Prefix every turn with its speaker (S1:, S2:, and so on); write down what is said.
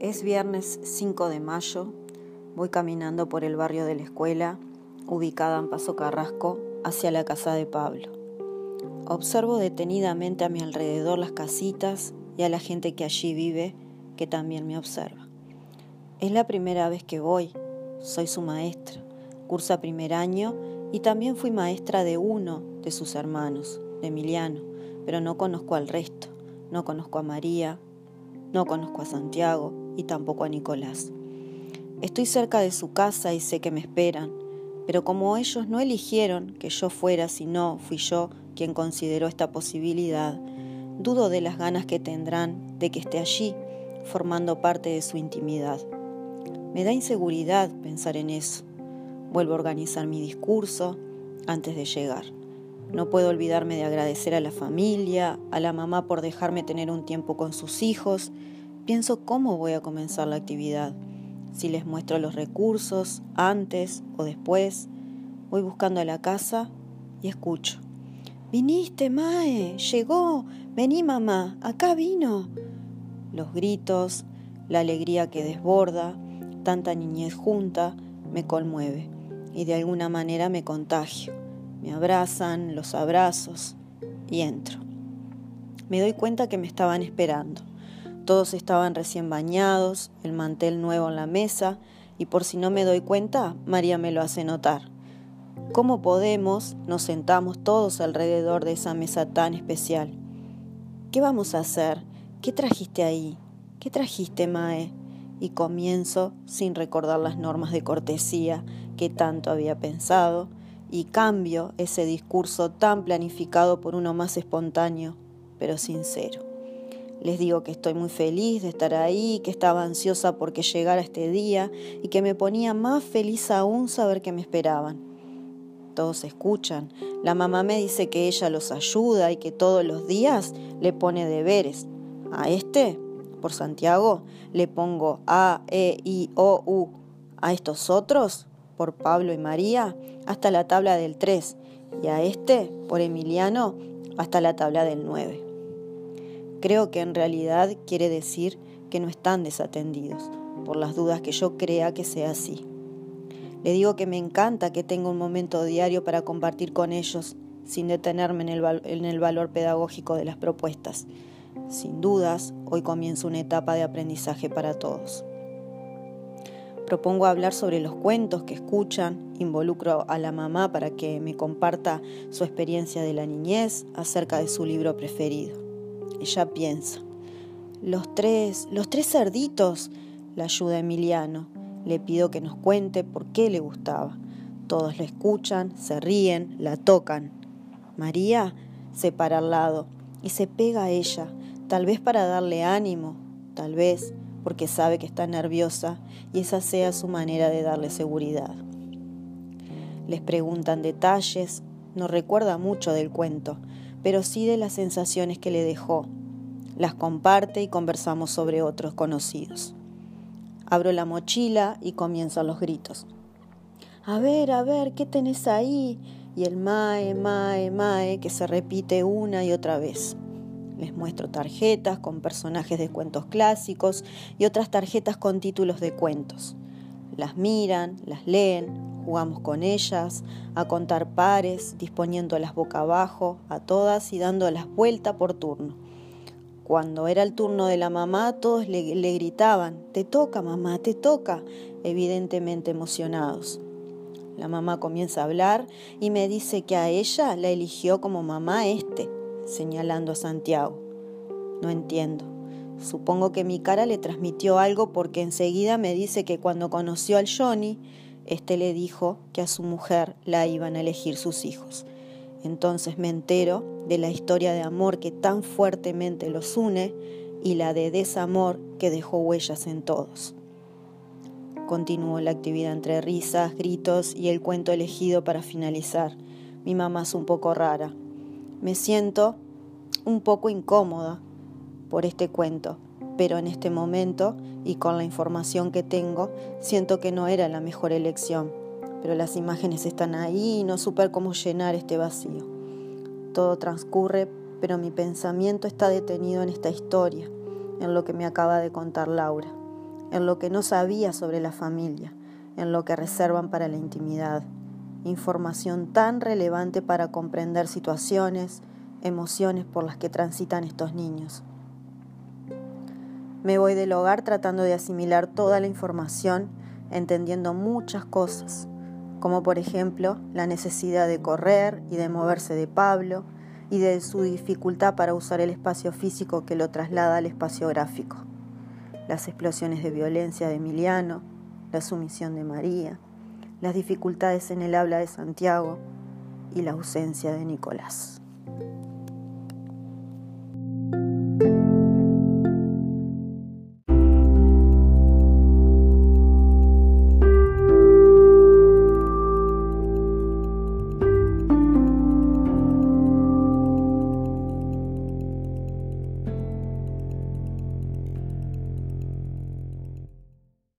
S1: Es viernes 5 de mayo, voy caminando por el barrio de la escuela, ubicada en Paso Carrasco, hacia la casa de Pablo. Observo detenidamente a mi alrededor las casitas y a la gente que allí vive, que también me observa. Es la primera vez que voy, soy su maestra, cursa primer año y también fui maestra de uno de sus hermanos, de Emiliano, pero no conozco al resto, no conozco a María, no conozco a Santiago y tampoco a Nicolás. Estoy cerca de su casa y sé que me esperan, pero como ellos no eligieron que yo fuera, sino fui yo quien consideró esta posibilidad, dudo de las ganas que tendrán de que esté allí, formando parte de su intimidad. Me da inseguridad pensar en eso. Vuelvo a organizar mi discurso antes de llegar. No puedo olvidarme de agradecer a la familia, a la mamá por dejarme tener un tiempo con sus hijos. Pienso cómo voy a comenzar la actividad, si les muestro los recursos, antes o después. Voy buscando a la casa y escucho. Viniste, Mae, llegó, vení mamá, acá vino. Los gritos, la alegría que desborda, tanta niñez junta, me conmueve y de alguna manera me contagio. Me abrazan, los abrazos y entro. Me doy cuenta que me estaban esperando. Todos estaban recién bañados, el mantel nuevo en la mesa y por si no me doy cuenta, María me lo hace notar. ¿Cómo podemos? Nos sentamos todos alrededor de esa mesa tan especial. ¿Qué vamos a hacer? ¿Qué trajiste ahí? ¿Qué trajiste, Mae? Y comienzo, sin recordar las normas de cortesía que tanto había pensado, y cambio ese discurso tan planificado por uno más espontáneo, pero sincero. Les digo que estoy muy feliz de estar ahí, que estaba ansiosa porque llegara este día y que me ponía más feliz aún saber que me esperaban. Todos escuchan. La mamá me dice que ella los ayuda y que todos los días le pone deberes. A este, por Santiago, le pongo A, E, I, O, U. A estos otros, por Pablo y María hasta la tabla del 3 y a este, por Emiliano, hasta la tabla del 9. Creo que en realidad quiere decir que no están desatendidos, por las dudas que yo crea que sea así. Le digo que me encanta que tenga un momento diario para compartir con ellos, sin detenerme en el, valor pedagógico de las propuestas. Sin dudas, hoy comienza una etapa de aprendizaje para todos. Propongo hablar sobre los cuentos que escuchan, involucro a la mamá para que me comparta su experiencia de la niñez acerca de su libro preferido. Ella piensa, los tres, los tres cerditos, la ayuda Emiliano. Le pido que nos cuente por qué le gustaba. Todos la escuchan, se ríen, la tocan. María se para al lado y se pega a ella, tal vez para darle ánimo, tal vez porque sabe que está nerviosa y esa sea su manera de darle seguridad. Les preguntan detalles, no recuerda mucho del cuento, pero sí de las sensaciones que le dejó. Las comparte y conversamos sobre otros conocidos. Abro la mochila y comienzan los gritos. A ver, a ver, ¿qué tenés ahí? Y el mae, mae, mae, que se repite una y otra vez. Les muestro tarjetas con personajes de cuentos clásicos y otras tarjetas con títulos de cuentos. Las miran, las leen, jugamos con ellas, a contar pares, disponiéndolas boca abajo a todas y dándolas vuelta por turno. Cuando era el turno de la mamá, todos le, le gritaban, te toca mamá, te toca, evidentemente emocionados. La mamá comienza a hablar y me dice que a ella la eligió como mamá este, señalando a Santiago. No entiendo. Supongo que mi cara le transmitió algo porque enseguida me dice que cuando conoció al Johnny, este le dijo que a su mujer la iban a elegir sus hijos. Entonces me entero de la historia de amor que tan fuertemente los une y la de desamor que dejó huellas en todos. Continuó la actividad entre risas, gritos y el cuento elegido para finalizar. Mi mamá es un poco rara, me siento un poco incómoda por este cuento, pero en este momento y con la información que tengo, siento que no era la mejor elección. Pero las imágenes están ahí y no supe cómo llenar este vacío. Todo transcurre, pero mi pensamiento está detenido en esta historia, en lo que me acaba de contar Laura. en lo que no sabía sobre la familia, en lo que reservan para la intimidad. Información tan relevante para comprender situaciones, emociones por las que transitan estos niños. Me voy del hogar tratando de asimilar toda la información, entendiendo muchas cosas, como por ejemplo la necesidad de correr y de moverse de Pablo y de su dificultad para usar el espacio físico que lo traslada al espacio gráfico las explosiones de violencia de Emiliano, la sumisión de María, las dificultades en el habla de Santiago y la ausencia de Nicolás.